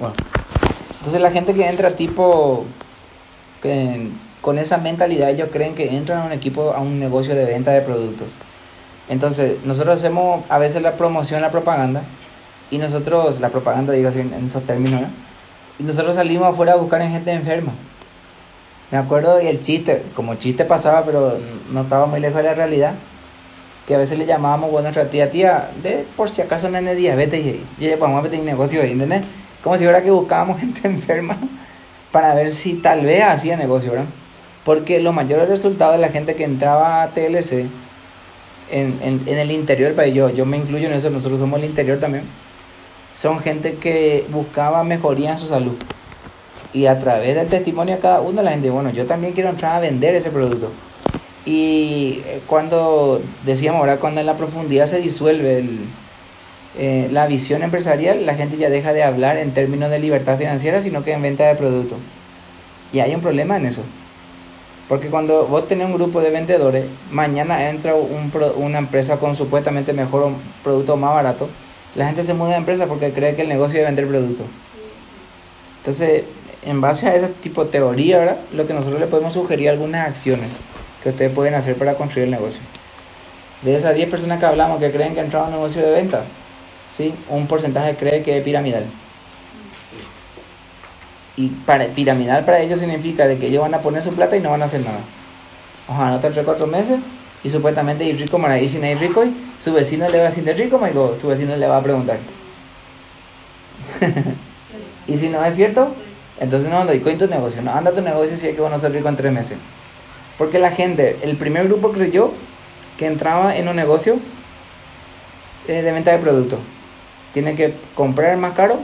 Bueno. Entonces la gente que entra tipo con esa mentalidad, ellos creen que entran a un equipo, a un negocio de venta de productos. Entonces, nosotros hacemos a veces la promoción, la propaganda, y nosotros, la propaganda, digo así en, esos términos, y nosotros salimos afuera a buscar en gente enferma. Me acuerdo y el chiste, como chiste pasaba, pero no estaba muy lejos de la realidad, que a veces le llamábamos a nuestra tía, tía, de por si acaso no es diabetes, y, vamos pues, a meter un negocio ahí, ¿entendés? Como si fuera que buscábamos gente enferma para ver si tal vez hacía negocio, ¿verdad? Porque los mayores resultados de la gente que entraba a TLC en, en, el interior del país, yo, yo me incluyo en eso, nosotros somos el interior también, son gente que buscaba mejoría en su salud. Y a través del testimonio de cada uno, la gente, bueno, yo también quiero entrar a vender ese producto. Y eh, cuando decíamos ahora, cuando en la profundidad se disuelve el, eh, la visión empresarial, la gente ya deja de hablar en términos de libertad financiera, sino que en venta de producto. Y hay un problema en eso. Porque cuando vos tenés un grupo de vendedores, mañana entra un, una empresa con supuestamente mejor un producto más barato, la gente se muda de empresa porque cree que el negocio es vender producto. Entonces, en base a ese tipo de teoría, ¿verdad? lo que nosotros le podemos sugerir algunas acciones que ustedes pueden hacer para construir el negocio. De esas 10 personas que hablamos que creen que han entrado a un negocio de venta, un porcentaje cree que es piramidal. Y para, piramidal para ellos significa de que ellos van a poner su plata y no van a hacer nada. Ojalá, anotar 3 4 meses y supuestamente ir rico, y si no hay rico, y su vecino le va a decir de rico, su vecino le va a preguntar. y si no es cierto, entonces no ando y tu negocio, no anda tu negocio si hay que van a ser rico en 3 meses. Porque la gente, el primer grupo creyó que entraba en un negocio eh, de venta de productos tiene que comprar más caro,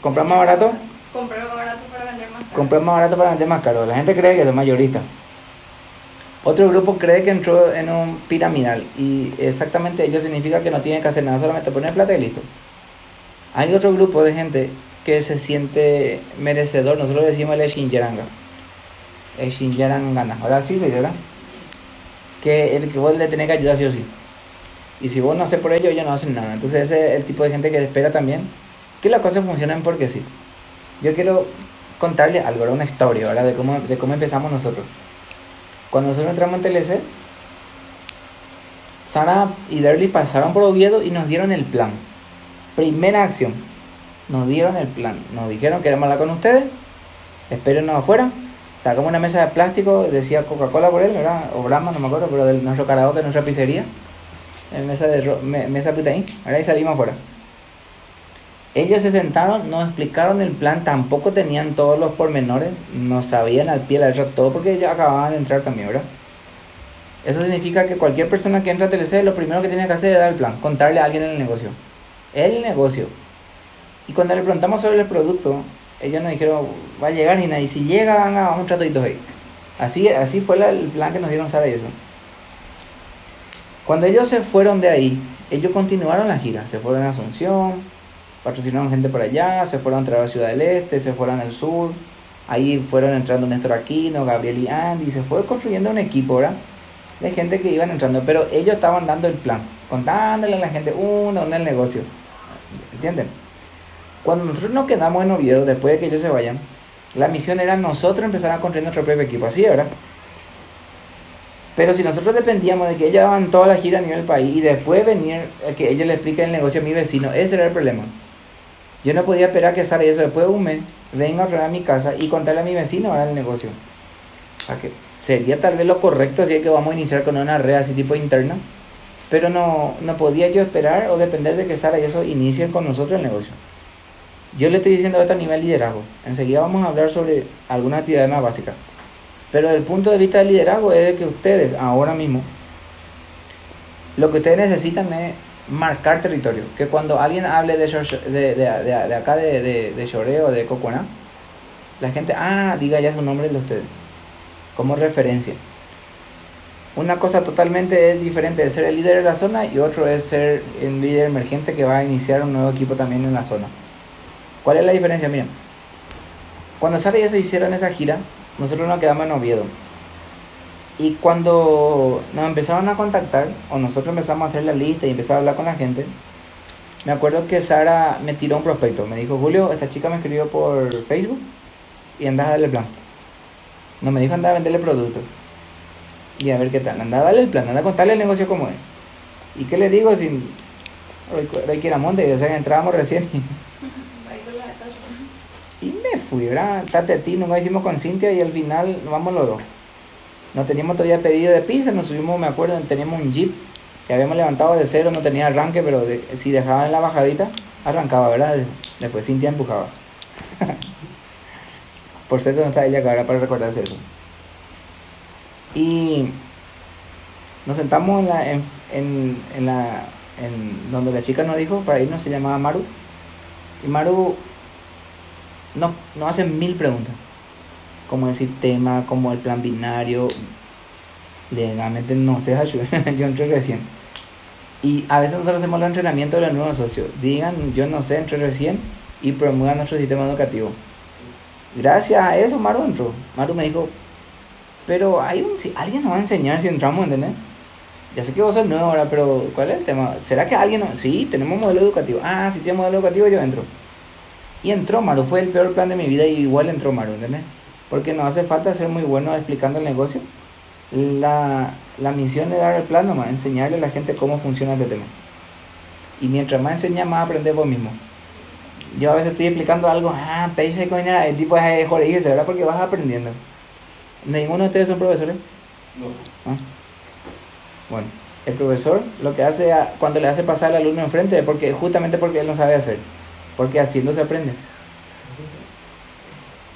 comprar más barato. Comprar más barato para vender más caro. Comprar más barato para vender más caro. La gente cree que es mayorista. Otro grupo cree que entró en un piramidal y exactamente ello significa que no tiene que hacer nada, solamente poner plata y listo. Hay otro grupo de gente que se siente merecedor, nosotros decimos el Shinjaranga. El Shinjarangana. Ahora sí se dice, ¿verdad? Que el que vos le tenés que ayudar sí o sí. Y si vos no haces por ello, ellos no hacen nada. Entonces ese es el tipo de gente que espera también que las cosas funcionen porque sí. Yo quiero contarle algo, una historia. De cómo, de cómo empezamos nosotros. Cuando nosotros entramos en TLC, Sara y Derly pasaron por Oviedo y nos dieron el plan. Primera acción. Nos dieron el plan. Nos dijeron que queremos hablar con ustedes. Espérenos afuera. Sacamos una mesa de plástico, decía Coca-Cola por él, ¿verdad? O Brahma, no me acuerdo, pero de nuestro karaoke, nuestra pizzería en mesa de mesa ahí, ahora ahí salimos afuera. Ellos se sentaron, nos explicaron el plan, tampoco tenían todos los pormenores, no sabían al pie de la letra todo porque ellos acababan de entrar también, ¿verdad? Eso significa que cualquier persona que entra a TLC lo primero que tiene que hacer es dar el plan, contarle a alguien el negocio. El negocio. Y cuando le preguntamos sobre el producto, ellos nos dijeron, va a llegar Nina, y si llega, van a, vamos a ahí. Así, así fue el plan que nos dieron Sara y eso. Cuando ellos se fueron de ahí, ellos continuaron la gira. Se fueron a Asunción, patrocinaron gente por allá, se fueron a la Ciudad del Este, se fueron al sur. Ahí fueron entrando Néstor Aquino, Gabriel y Andy. Se fue construyendo un equipo, ¿verdad? De gente que iban entrando. Pero ellos estaban dando el plan, contándole a la gente uno, uno el negocio. ¿Entienden? Cuando nosotros nos quedamos en Oviedo, después de que ellos se vayan, la misión era nosotros empezar a construir nuestro propio equipo. Así, ¿verdad? Pero si nosotros dependíamos de que ella hagan toda la gira a nivel país y después venir a que ella le explique el negocio a mi vecino, ese era el problema. Yo no podía esperar que y eso después de un mes venga otra vez a mi casa y contarle a mi vecino ahora el negocio. O que sería tal vez lo correcto si es que vamos a iniciar con una red así tipo interna. Pero no, no podía yo esperar o depender de que Sara y eso inicien con nosotros el negocio. Yo le estoy diciendo esto a nivel liderazgo. Enseguida vamos a hablar sobre alguna actividad más básica. Pero desde el punto de vista del liderazgo es de que ustedes ahora mismo lo que ustedes necesitan es marcar territorio. Que cuando alguien hable de, de, de, de acá de, de, de Choreo, de Coconá, la gente, ah, diga ya su nombre de ustedes, como referencia. Una cosa totalmente diferente es ser el líder de la zona y otro es ser el líder emergente que va a iniciar un nuevo equipo también en la zona. ¿Cuál es la diferencia? Miren, cuando Sara y eso hicieron esa gira, nosotros nos quedamos en Oviedo. Y cuando nos empezaron a contactar, o nosotros empezamos a hacer la lista y empezamos a hablar con la gente, me acuerdo que Sara me tiró un prospecto. Me dijo, Julio, esta chica me escribió por Facebook y anda a darle el plan. No me dijo anda a venderle producto. Y a ver qué tal. Anda a darle el plan, anda a contarle el negocio como es. ¿Y qué le digo sin... Hoy, hoy que era monte, o sea entrábamos recién. Y me fui, ¿verdad? Tate a ti, nunca hicimos con Cintia y al final vamos los dos. No teníamos todavía pedido de pizza, nos subimos, me acuerdo, teníamos un jeep que habíamos levantado de cero, no tenía arranque, pero si dejaban la bajadita, arrancaba, ¿verdad? Después Cintia empujaba. Por cierto, no está ella acá para recordarse eso. Y nos sentamos en la, en, en, en la, en donde la chica nos dijo para irnos, se llamaba Maru. Y Maru no, nos hace mil preguntas. Como el sistema, como el plan binario. Legalmente no sé, yo entré recién. Y a veces nosotros hacemos el entrenamiento de los nuevos socios. Digan, yo no sé, entré recién y promuevan nuestro sistema educativo. Gracias a eso Maru entró. Maru me dijo, pero hay un, si alguien nos va a enseñar si entramos, ¿entendés? Ya sé que vos sos nuevo ahora, pero ¿cuál es el tema? ¿Será que alguien no? Sí, tenemos modelo educativo. Ah, si tiene modelo educativo yo entro. Y entró Maru, fue el peor plan de mi vida y igual entró Maru, ¿entendés? Porque no hace falta ser muy bueno explicando el negocio. La, la misión es dar el plan nomás, enseñarle a la gente cómo funciona este tema. Y mientras más enseñas, más aprendes vos mismo. Yo a veces estoy explicando algo, ah, page coñera, el tipo es joder, ¿verdad? Porque vas aprendiendo. ¿Ninguno de ustedes son profesores? No. ¿Ah? Bueno, el profesor lo que hace cuando le hace pasar al alumno enfrente es porque, justamente porque él no sabe hacer. Porque haciendo se aprende.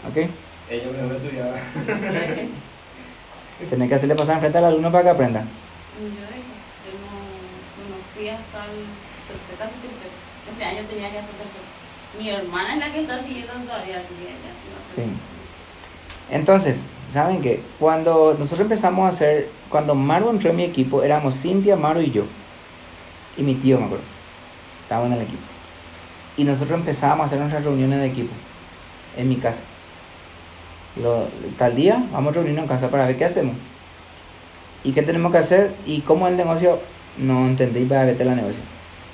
¿Ok? Ellos no estudiaba. Tenés que hacerle pasar enfrente al alumno para que aprenda. Yo, yo no, no fui hasta el tercer, casi tercero. Este año tenía que hacer tercero. Mi hermana es la que está siguiendo todavía. Sí. Entonces, ¿saben qué? Cuando nosotros empezamos a hacer, cuando Maru entró en mi equipo, éramos Cintia, Maru y yo. Y mi tío, me acuerdo. Estábamos en el equipo. Y nosotros empezábamos a hacer nuestras reuniones de equipo. En mi casa. Tal día vamos a reunirnos en casa para ver qué hacemos. Y qué tenemos que hacer. Y cómo el negocio, no entendí para ver la negocio.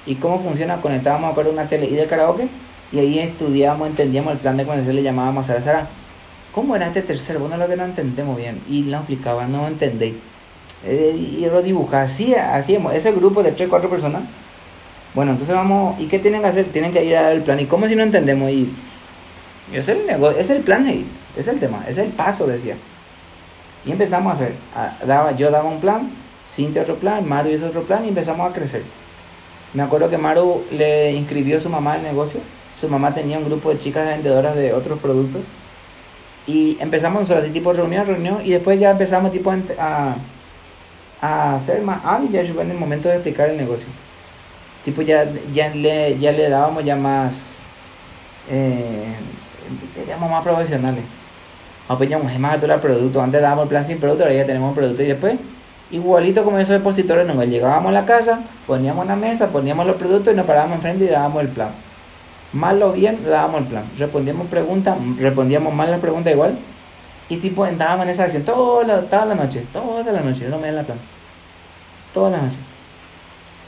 Y cómo funciona, conectábamos a una tele y del karaoke. Y ahí estudiábamos, entendíamos el plan de conexión, le llamábamos a Sara ¿Cómo era este tercero? Bueno, lo que no entendemos bien. Y lo explicaba, no entendí. Eh, y lo dibujaba. Así hacíamos. Ese grupo de 3, 4 personas. Bueno, entonces vamos. ¿Y qué tienen que hacer? Tienen que ir a dar el plan. ¿Y cómo si no entendemos? Y, es el negocio, es el plan ahí. Es el tema, es el paso, decía. Y empezamos a hacer. daba, yo daba un plan, Cintia otro plan, Maru hizo otro plan y empezamos a crecer. Me acuerdo que Maru le inscribió a su mamá al negocio. Su mamá tenía un grupo de chicas vendedoras de otros productos y empezamos nosotros así tipo reunión, reunión, y después ya empezamos tipo a, a hacer más hábil ya en el momento de explicar el negocio. Tipo ya, ya, le, ya le dábamos ya más, eh, más profesionales. Apoyamos pues más el producto. Antes dábamos el plan sin producto, ahora ya tenemos un producto y después, igualito como esos expositores, nos llegábamos a la casa, poníamos la mesa, poníamos los productos y nos parábamos enfrente y dábamos el plan mal o bien dábamos el plan. Respondíamos preguntas, respondíamos mal la pregunta igual. Y tipo andábamos en esa acción toda la, toda la noche, toda la noche, no me dan la plan. Toda la noche.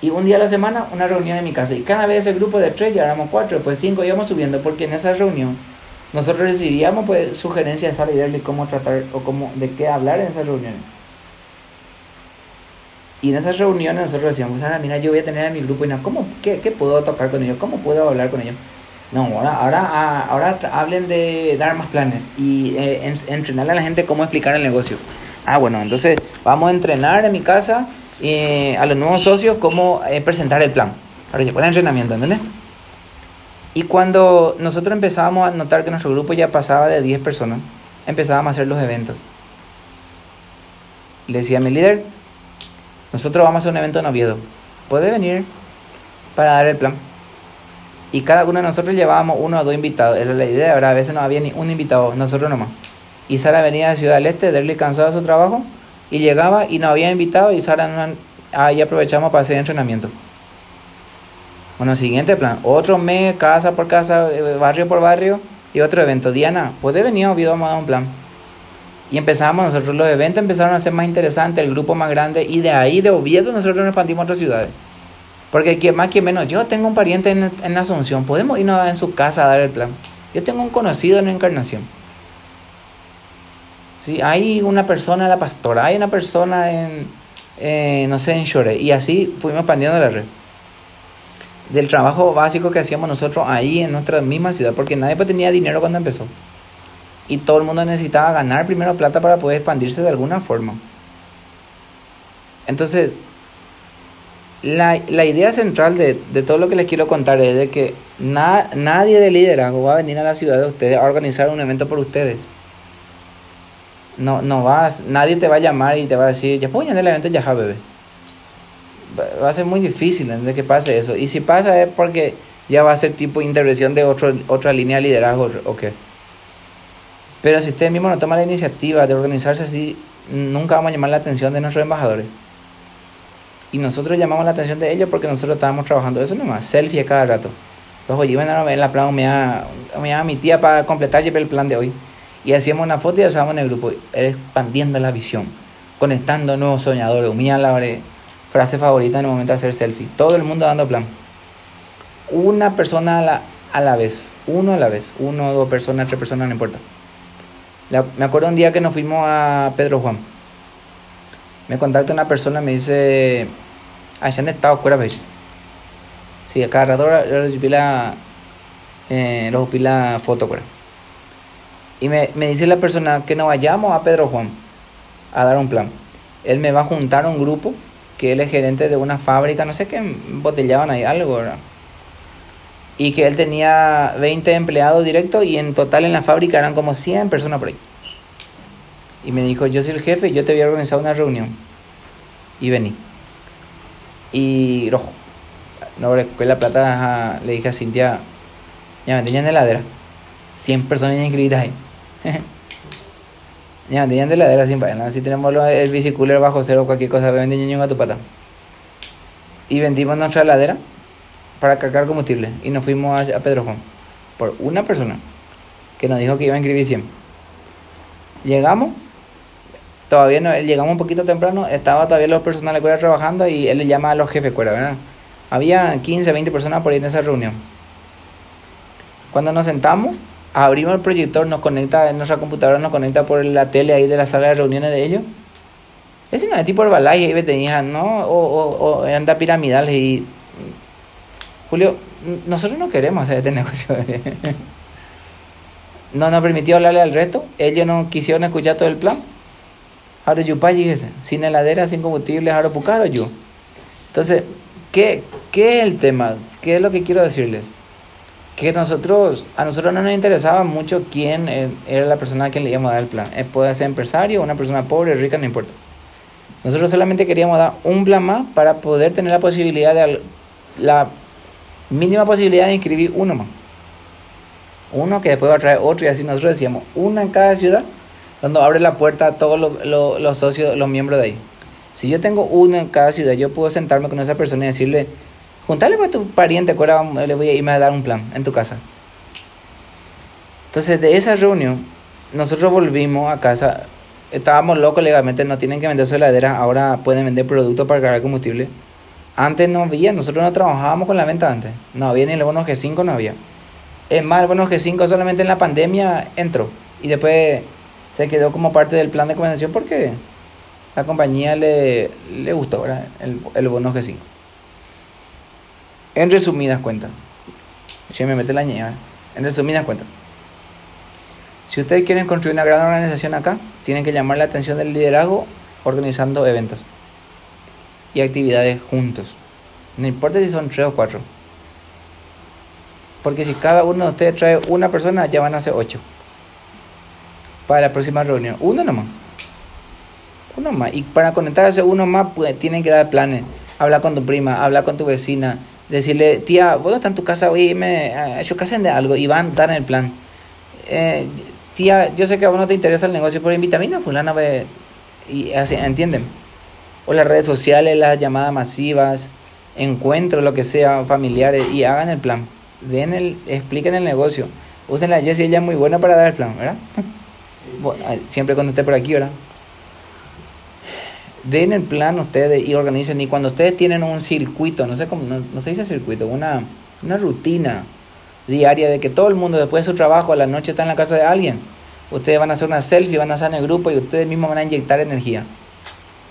Y un día a la semana una reunión en mi casa. Y cada vez el grupo de tres ya éramos cuatro, pues cinco íbamos subiendo, porque en esa reunión nosotros recibíamos pues sugerencias a de cómo tratar o cómo, de qué hablar en esas reuniones. Y en esas reuniones nosotros decíamos, ahora mira, yo voy a tener a mi grupo y no, ¿cómo, qué, qué puedo tocar con ellos? ¿Cómo puedo hablar con ellos? No, ahora, ahora, ah, ahora hablen de dar más planes y eh, entrenarle a la gente cómo explicar el negocio. Ah, bueno, entonces vamos a entrenar en mi casa eh, a los nuevos socios cómo eh, presentar el plan. Ahora ya el entrenamiento, ¿entendés? Y cuando nosotros empezábamos a notar que nuestro grupo ya pasaba de 10 personas, empezábamos a hacer los eventos. Le decía a mi líder, nosotros vamos a hacer un evento en Oviedo. ¿Puede venir para dar el plan? Y cada uno de nosotros llevábamos uno o dos invitados. Era la idea, ¿verdad? A veces no había ni un invitado, nosotros nomás. Y Sara venía de Ciudad del Este, Derly cansado de su trabajo, y llegaba y no había invitado, y Sara ahí aprovechamos para hacer entrenamiento. Bueno, siguiente plan. Otro mes, casa por casa, eh, barrio por barrio, y otro evento. Diana, ¿puede venir Oviedo a dar un plan? Y empezamos nosotros, los eventos empezaron a ser más interesantes, el grupo más grande, y de ahí, de Oviedo, nosotros nos expandimos a otras ciudades. Porque que más que menos, yo tengo un pariente en, en Asunción, podemos irnos en su casa a dar el plan. Yo tengo un conocido en Encarnación. Sí, hay una persona en la pastora, hay una persona en, eh, no sé, en Chore. Y así fuimos expandiendo la red. Del trabajo básico que hacíamos nosotros ahí en nuestra misma ciudad, porque nadie pues tenía dinero cuando empezó. Y todo el mundo necesitaba ganar primero plata para poder expandirse de alguna forma. Entonces, la, la idea central de, de, todo lo que les quiero contar es de que na, nadie de liderazgo va a venir a la ciudad de ustedes a organizar un evento por ustedes. No, no vas, nadie te va a llamar y te va a decir, ya puedo el evento, ya bebé. Va a ser muy difícil de que pase eso. Y si pasa es porque ya va a ser tipo intervención de otro, otra línea de liderazgo o qué. Pero si usted mismo no toma la iniciativa de organizarse así, nunca vamos a llamar la atención de nuestros embajadores. Y nosotros llamamos la atención de ellos porque nosotros estábamos trabajando eso nomás, selfie cada rato. Luego yo a ver la plan, me llama mi tía para completar el plan de hoy. Y hacíamos una foto y la en el grupo, expandiendo la visión, conectando nuevos soñadores. Mía la frase favorita en el momento de hacer selfie. Todo el mundo dando plan. Una persona a la, a la vez, uno a la vez, uno, dos personas, tres personas, no importa. me acuerdo un día que nos fuimos a Pedro Juan me contacta una persona me dice, allá han estado fuera, ¿ves? Sí, a cada rato los pila, eh, los pila foto, fuera. Y me, me dice la persona que nos vayamos a Pedro Juan a dar un plan. Él me va a juntar un grupo que él es gerente de una fábrica, no sé qué, botellaban ahí algo, ¿verdad? Y que él tenía 20 empleados directos y en total en la fábrica eran como 100 personas por ahí. Y me dijo, yo soy el jefe, yo te voy a organizar una reunión. Y vení. Y rojo. No, la plata le dije a Cintia, ya me tenían heladera. 100 personas inscritas ahí. ya me tenían de heladera sin pagar. Si tenemos el bicicooler bajo cero cualquier cosa, venden a tu pata. Y vendimos nuestra heladera para cargar combustible. Y nos fuimos a, Pedro Juan. Por una persona que nos dijo que iba a inscribir 100. Llegamos todavía no, llegamos un poquito temprano, estaba todavía los personales cuera trabajando y él le llama a los jefes cuera, ¿verdad? Había 15, 20 personas por ahí en esa reunión. Cuando nos sentamos, abrimos el proyector, nos conecta en nuestra computadora, nos conecta por la tele ahí de la sala de reuniones de ellos. Ese no es tipo Herbalife, ahí tenía, ¿no? O, o, o anda piramidal y... Julio, nosotros no queremos hacer este negocio. no nos permitió hablarle al resto, ellos no quisieron escuchar todo el plan Ahora yo sin heladera, sin combustible, ahora pucaro yo. Entonces, ¿qué, ¿qué es el tema? ¿Qué es lo que quiero decirles? Que nosotros, a nosotros no nos interesaba mucho quién e, era la persona a quien le íbamos a dar el plan. Eh, puede ser empresario, una persona pobre, rica, no importa. Nosotros solamente queríamos dar un plan más para poder tener la posibilidad de la mínima posibilidad de inscribir uno más. Uno que después va a traer otro y así nosotros decíamos, una en cada ciudad cuando abre la puerta a todos los, socios, los miembros de ahí. Si yo tengo uno en cada ciudad, yo puedo sentarme con esa persona y decirle, juntale a tu pariente, ahora le voy a irme a dar un plan en tu casa. Entonces, de esa reunión, nosotros volvimos a casa. Estábamos locos legalmente, no tienen que vender su heladera, ahora pueden vender productos para cargar combustible. Antes no había, nosotros no trabajábamos con la venta antes. No había ni el bono G5, no había. Es más, el bono G5 solamente en la pandemia entró. Y después se quedó como parte del plan de compensación porque la compañía le, le gustó El, el bono G5. En resumidas cuentas, si me mete la ñeva, en resumidas cuentas, si ustedes quieren construir una gran organización acá, tienen que llamar la atención del liderazgo organizando eventos y actividades juntos. No importa si son tres o cuatro. Porque si cada uno de ustedes trae una persona, ya van a ser ocho para la próxima reunión. Uno nomás. Uno más. Y para conectarse uno más, pues tienen que dar planes. Hablar con tu prima, hablar con tu vecina. Decirle, tía, vos estás en tu casa, oye, me, ellos hacen de algo y van a dar en el plan. Eh, tía, yo sé que a vos no te interesa el negocio, pero invítame a fulana, y así, ¿entienden? O las redes sociales, las llamadas masivas, encuentros, lo que sea, familiares, y hagan el plan. Den el, expliquen el negocio. Usen la Jessie, ella es muy buena para dar el plan, ¿verdad? siempre cuando esté por aquí, ¿verdad? Den el plan ustedes y organicen. Y cuando ustedes tienen un circuito, no sé cómo, no, no se dice circuito, una, una rutina diaria de que todo el mundo después de su trabajo a la noche está en la casa de alguien. Ustedes van a hacer una selfie, van a hacer en el grupo y ustedes mismos van a inyectar energía.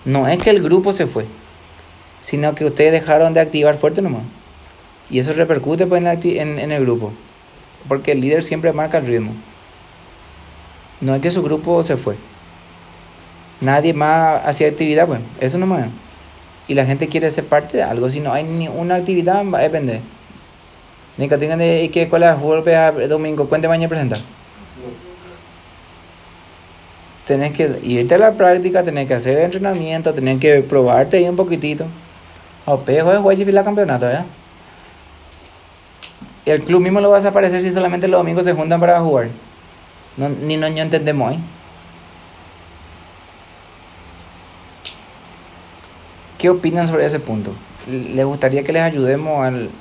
No es que el grupo se fue, sino que ustedes dejaron de activar fuerte nomás. Y eso repercute pues, en, en, en el grupo. Porque el líder siempre marca el ritmo. No es que su grupo se fue. Nadie más hacía actividad, pues. Eso nomás. Y la gente quiere ser parte de algo. Si no hay ni una actividad, va a depender. Ni que de ¿y qué escuela de fútbol vea domingo, cuente mañana presentar. Tenés que irte a la práctica, tenés que hacer entrenamiento, tenés que probarte ahí un poquitito. O pejo de jugar y la campeonato, ¿ya? Y el club mismo lo va a desaparecer si solamente los domingos se juntan para jugar. No, ni no entendemos ahí. ¿Qué opinan sobre ese punto? ¿Les gustaría que les ayudemos al,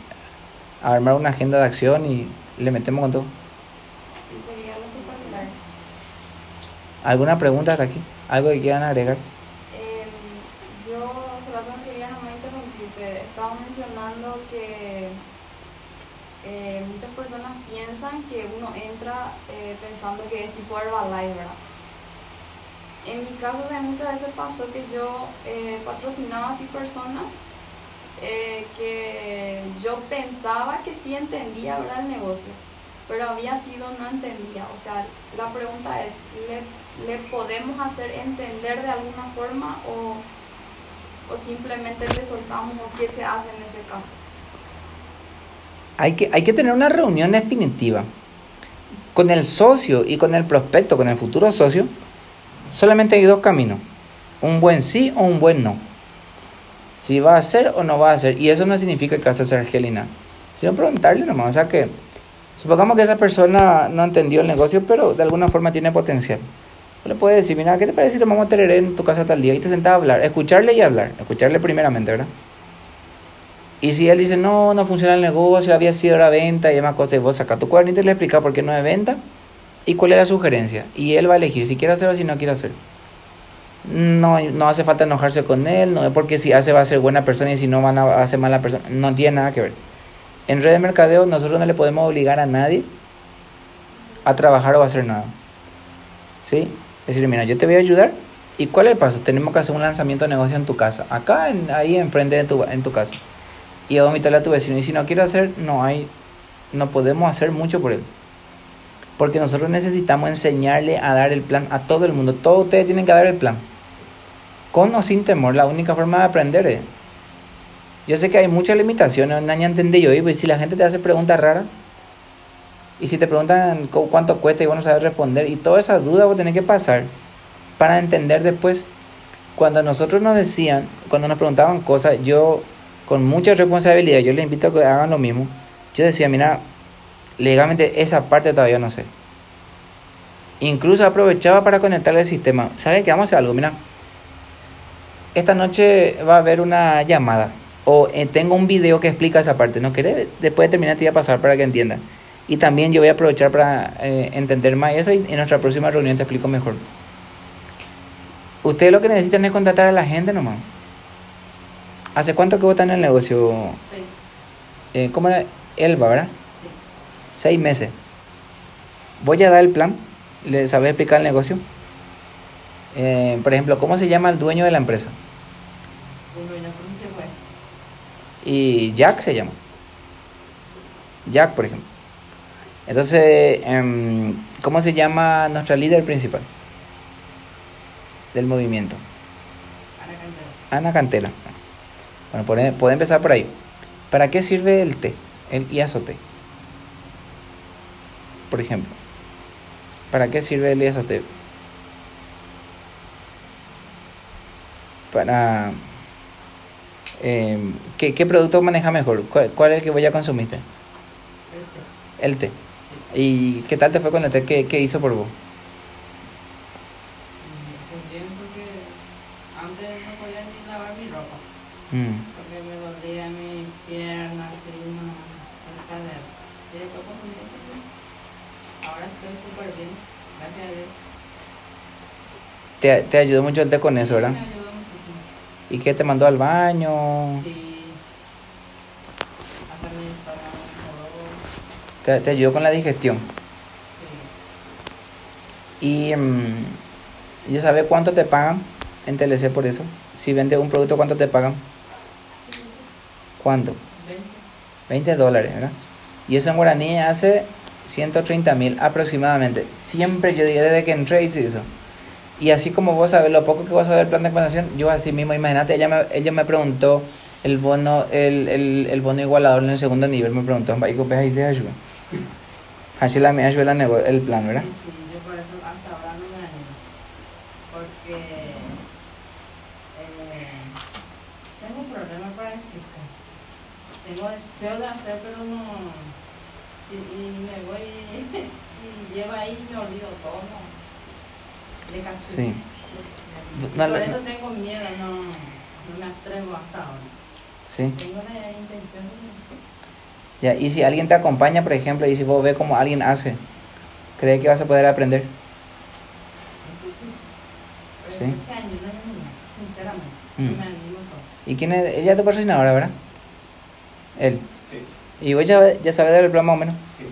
a armar una agenda de acción y le metemos con todo? ¿Alguna pregunta hasta aquí? ¿Algo que quieran agregar? Eh, yo solo me quería nomás interrumpirte. Estaba mencionando que eh, muchas personas piensan que uno entra eh, pensando que es tipo Herbalife, ¿verdad? En mi caso también muchas veces pasó que yo eh, patrocinaba así personas eh, que yo pensaba que sí entendía ¿verdad? el negocio, pero había sido no entendía. O sea, la pregunta es, ¿le, le podemos hacer entender de alguna forma o, o simplemente le soltamos o qué se hace en ese caso? Hay que, hay que tener una reunión definitiva con el socio y con el prospecto, con el futuro socio. Solamente hay dos caminos, un buen sí o un buen no. Si va a hacer o no va a hacer. Y eso no significa que vas a hacer Angelina, sino preguntarle nomás. O sea que, supongamos que esa persona no entendió el negocio, pero de alguna forma tiene potencial. Le puedes decir, mira, ¿qué te parece si tomamos tereré en tu casa tal día? Y te sentás a hablar, escucharle y hablar. Escucharle primeramente, ¿verdad? Y si él dice, no, no funciona el negocio, había sido la venta y demás cosas, y vos sacas tu cuadernito y le explicas por qué no es venta y cuál es la sugerencia. Y él va a elegir si quiere hacer o si no quiere hacer. No, no hace falta enojarse con él, no es porque si hace va a ser buena persona y si no van a hacer mala persona. No tiene nada que ver. En red de mercadeo nosotros no le podemos obligar a nadie a trabajar o a hacer nada. ¿Sí? Decirle, mira, yo te voy a ayudar. ¿Y cuál es el paso? Tenemos que hacer un lanzamiento de negocio en tu casa. Acá, en, ahí enfrente de tu, en tu casa. Y a invitarle a tu vecino. Y si no quiere hacer, no hay, no podemos hacer mucho por él. Porque nosotros necesitamos enseñarle a dar el plan a todo el mundo. Todos ustedes tienen que dar el plan. Con o sin temor. La única forma de aprender es. Yo sé que hay muchas limitaciones. Nadie entiende yo. Y pues, si la gente te hace preguntas raras. Y si te preguntan cu- cuánto cuesta y vos no sabes responder. Y todas esas dudas vos tenés que pasar. Para entender después. Cuando nosotros nos decían. Cuando nos preguntaban cosas. Yo con mucha responsabilidad. Yo les invito a que hagan lo mismo. Yo decía, mira, legalmente esa parte todavía no sé. Incluso aprovechaba para conectarle el sistema. ¿Sabe qué? Vamos a hacer algo, mira. Esta noche va a haber una llamada. O eh, tengo un video que explica esa parte. ¿No querés? Después de terminar te voy a pasar para que entiendan. Y también yo voy a aprovechar para eh, entender más eso y en nuestra próxima reunión te explico mejor. Ustedes lo que necesitan es contratar a la gente nomás. ¿Hace cuánto que vos estás en el negocio? Seis. Eh, ¿Cómo era? Elba, ¿verdad? Seis meses. Voy a dar el plan, le sabes explicar el negocio. Eh, por ejemplo, ¿cómo se llama el dueño de la empresa? Y Jack se llama. Jack, por ejemplo. Entonces, em, ¿cómo se llama nuestra líder principal del movimiento? Ana Cantela. Bueno, puede, puede empezar por ahí. ¿Para qué sirve el té? El iazote. Por ejemplo. ¿Para qué sirve el iazote? Para... em, ¿qué, ¿Qué producto maneja mejor? ¿Cuál, cuál es el que voy a consumiste? Este. El té. ¿Y qué tal te fue con el té? ¿Qué, qué hizo por vos? Hace tiempo que antes no podía ni lavar mi ropa. Mm. Porque me dolía mi pierna, así, no, esa de... Y después consumí ese té. Ahora estoy súper bien, gracias a Dios. Te, te ayudó mucho el té con eso, ¿verdad? Me ayudó muchísimo. ¿Y qué te mandó al baño? Sí. Te, te ayudó con la digestión. Sí. Y mm, ya sabes cuánto te pagan en TLC por eso. Si vendes un producto, ¿cuánto te pagan? ¿Cuánto? 20. 20 dólares, ¿verdad? Y eso en guaraní hace 130 mil aproximadamente. Siempre yo digo desde que entré hice eso. Y así como vos sabes lo poco que vos sabes del plan de expansión, yo así mismo, imagínate, ella me, ella me preguntó el bono, el, el, el bono igualador en el segundo nivel, me preguntó, ¿y qué ahí de ayuda? Así la me ayuda el plan, ¿verdad? Sí, yo por eso hasta ahora no me animo. Porque eh, tengo un problema para explicar. Tengo deseo de hacer, pero no. Y me voy y llevo ahí y me olvido todo. ¿no? De. Sí. Sí. Por eso tengo miedo, no, no me atrevo hasta ahora. Sí. Tengo la intención de. Ya, y si alguien te acompaña, por ejemplo, y si vos ves cómo alguien hace, ¿cree que vas a poder aprender? Sí. mí, sinceramente. Mm. No me animo solo. ¿Y quién es? Ella es tu patrocinadora, ¿verdad? Él. Sí, ¿Y vos ya, ya sabes del plan más o menos? sí,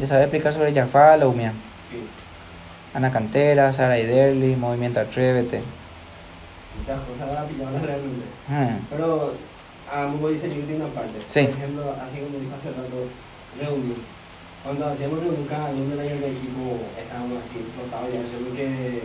Ya sabes explicar sobre Jaffa, la UMIA. sí. Ana Cantera, Sara Iderli, Movimiento Atrévete. Muchas cosas ahora pillaban realmente. Ah, Pero a Mugo dice yo tiene una parte. Sí. Por ejemplo, así como dijo hace rato, reunión. Cuando hacíamos reunión cada uno de el equipo estábamos así, ya. Yo creo que,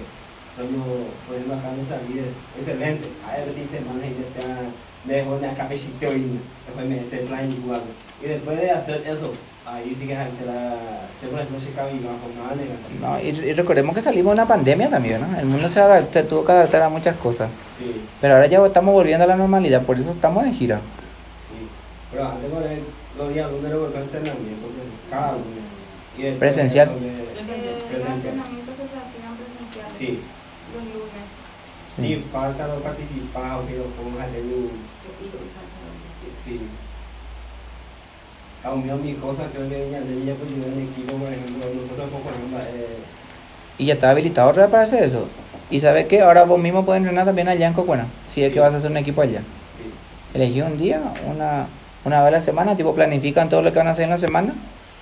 por ejemplo, acá nuestra vida, excelente. A ver, dice, man, y ya dejo de acá pechito y después me hace plan jugar. Y después de hacer eso, ahí sí que la gente la. Se cabe y bajo nada negativo. no, y, y recordemos que salimos de una pandemia también, ¿no? El mundo se, adap- se tuvo que adaptar a muchas cosas. Sí. Pero ahora ya estamos volviendo a la normalidad, por eso estamos de gira. Sí, pero antes con el, los días lunes lo que entrenamiento, porque cada lunes. Y Presencial. los Presencial. entrenamientos que se hacían presenciales Sí, los lunes. sí, falta los participados que lo pongan de luz. Sí. Mío, mi cosa, creo que ella ella pues yo en equipo, por ejemplo, nosotros por ejemplo, eh, Y ya está habilitado otra vez para hacer eso. Y sabes qué, ahora vos mismo puedes entrenar también allá en Cocuena, si es que vas a hacer un equipo allá. sí, Elegí un día, una, una vez a la semana, tipo planifican todo lo que van a hacer en la semana.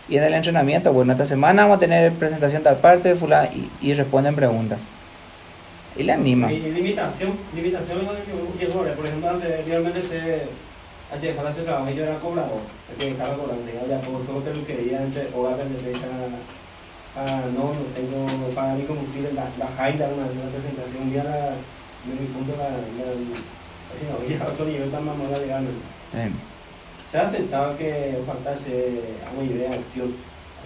Y en el entrenamiento, bueno, esta semana vamos a tener presentación tal parte, fulana, y, y responden preguntas. Y le anima. Y limitación, limitación es lo que llegó, por ejemplo, anteriormente se HF hace trabajo y yo era cobrador, HF estaba cobrando, y ya por solo peluquería entre horas de fecha, ah, no, no tengo para mi combustible, la, la Jaida, una vez en la presentación, un día la, me punto la, la, así no, ya a otro nivel tan mamona de gana. Eh, Se ha aceptado que faltase una idea, acción,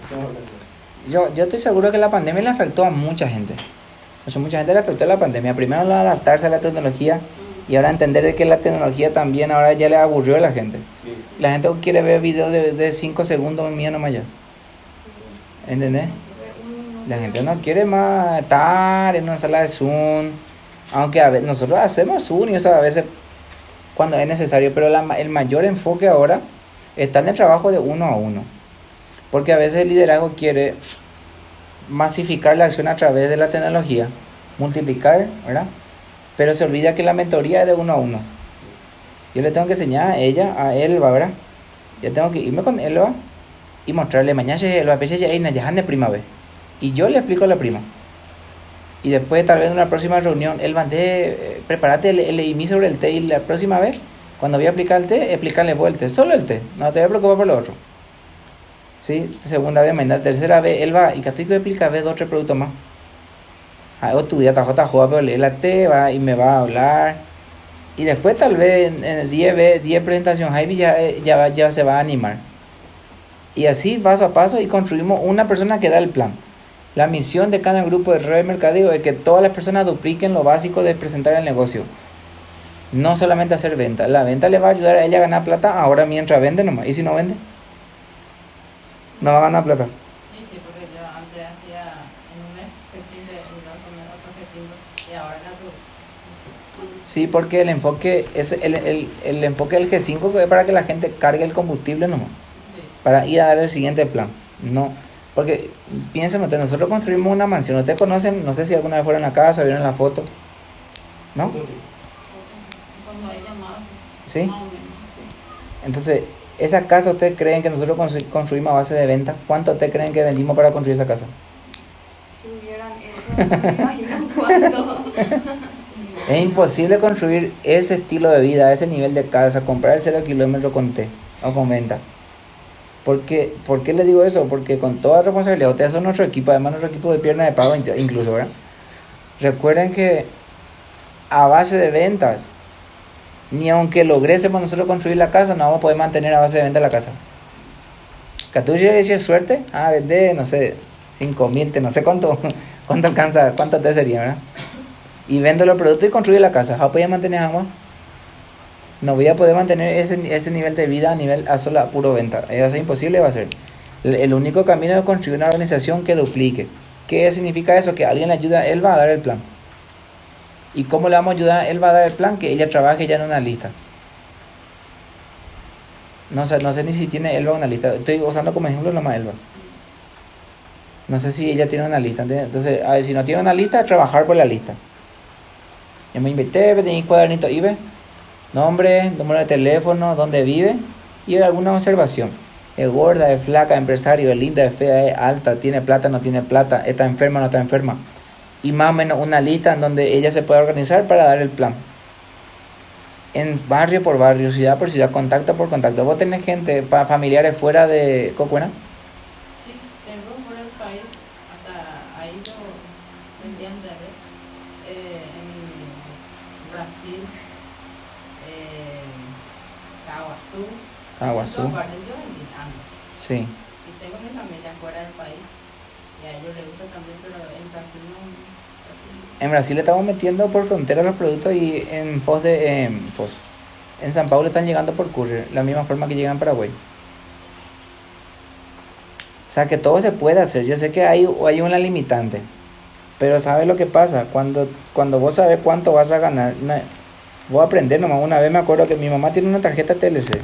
acción, acción. Yo, yo estoy seguro que la pandemia le afectó a mucha gente. O sea, mucha gente le afectó la pandemia. Primero adaptarse a la tecnología y ahora entender de que la tecnología también ahora ya le aburrió a la gente. Sí, La gente quiere ver videos de 5 segundos mío nomás ya. ¿Entendés? La gente no quiere más estar en una sala de Zoom. Aunque a veces nosotros hacemos Zoom y eso a veces cuando es necesario. Pero la el mayor enfoque ahora está en el trabajo de uno a uno. Porque a veces el liderazgo quiere masificar la acción a través de la tecnología, multiplicar, ¿verdad? Pero se olvida que la mentoría es de uno a uno. Yo le tengo que enseñar a ella, a Elba, ¿verdad? Yo tengo que irme con Elba y mostrarle mañana Elba, peche ya ya de prima vez. Y yo le explico a la prima. Y después, tal vez en una próxima reunión, él mandé, eh, prepárate el, el IMI sobre el té y la próxima vez, cuando voy a aplicar el té, explicarle vos el té, solo el té, no te voy a preocupar por lo otro. ¿Sí? Segunda vez, mañana, tercera vez, él va, y estoy que explicar dos tres productos más. Ah, o tu día tajo, pero lee la y me va a hablar. Y después, tal vez, en, en 10 ve- 10 presentaciones, Jaime ya, eh, ya, ya se va a animar. Y así, paso a paso, y construimos una persona que da el plan. La misión de cada grupo de red mercadeo es que todas las personas dupliquen lo básico de presentar el negocio. No solamente hacer venta. La venta le va a ayudar a ella a ganar plata ahora mientras vende nomás. ¿Y si no vende? No va a ganar plata. Sí, sí, porque yo antes hacía en un mes G5 y luego tomé otro G5 y ahora ya tú. Sí, porque el enfoque es el, el, el enfoque del G5 es para que la gente cargue el combustible nomás. Sí. Para ir a dar el siguiente plan. No. Porque piensen ustedes, nosotros construimos una mansión. Ustedes conocen, no sé si alguna vez fueron a la casa, vieron la foto. ¿no? Entonces, ¿Sí? Más o menos, sí. Entonces, ¿esa casa ustedes creen que nosotros constru- construimos a base de venta? ¿Cuánto ustedes creen que vendimos para construir esa casa? Si hubieran hecho, no me imagino cuánto. Es imposible construir ese estilo de vida, ese nivel de casa, comprar el cero kilómetro con T o con venta. Porque, ¿Por qué les digo eso? Porque con toda responsabilidad, ustedes son nuestro equipo, además nuestro equipo de pierna de pago incluso, ¿verdad? Recuerden que a base de ventas, ni aunque logrésemos nosotros construir la casa, no vamos a poder mantener a base de venta la casa. Catuche dice suerte, ah, vende, no sé, 5 mil, no sé cuánto, cuánto alcanza, cuánto te sería, ¿verdad? Y vendo los productos y construyo la casa. ¿Cómo voy a mantener agua? No voy a poder mantener ese, ese nivel de vida a nivel a sola puro venta. Va a ser imposible, va a ser. El, único camino es construir una organización que duplique. ¿Qué significa eso? Que alguien le ayuda, él va a dar el plan. ¿Y cómo le vamos a ayudar? Él va a dar el plan, que ella trabaje ya en una lista. No sé, no sé ni si tiene Elba una lista. Estoy usando como ejemplo nomás Elba. No sé si ella tiene una lista. Entonces, a ver, si no tiene una lista, trabajar por la lista. Yo me invité, tenía un cuadernito ve nombre, número de teléfono, dónde vive y alguna observación. Es gorda, es flaca, empresario, es linda, es fea, es alta, tiene plata, no tiene plata, está enferma, no está enferma. Y más o menos una lista en donde ella se puede organizar para dar el plan. En barrio por barrio, ciudad por ciudad, contacto por contacto. ¿Vos tenés gente, familiares fuera de Cocuena? Sí, tengo por el país, hasta ahí lo vendían de red. Eh, en Brasil, eh, Caguazú. Caguazú. En todas partes yo vendí antes. Sí. Y tengo mi familia fuera del país. Y a ellos les gusta también, pero en Brasil no. En Brasil estamos metiendo por frontera los productos y en Foz de en Foz. En San Paulo están llegando por courier, la misma forma que llegan en Paraguay. O sea que todo se puede hacer. Yo sé que hay, hay una limitante. Pero ¿sabes lo que pasa? Cuando, cuando vos sabes cuánto vas a ganar, na- voy a aprender nomás. Una vez me acuerdo que mi mamá tiene una tarjeta TLC.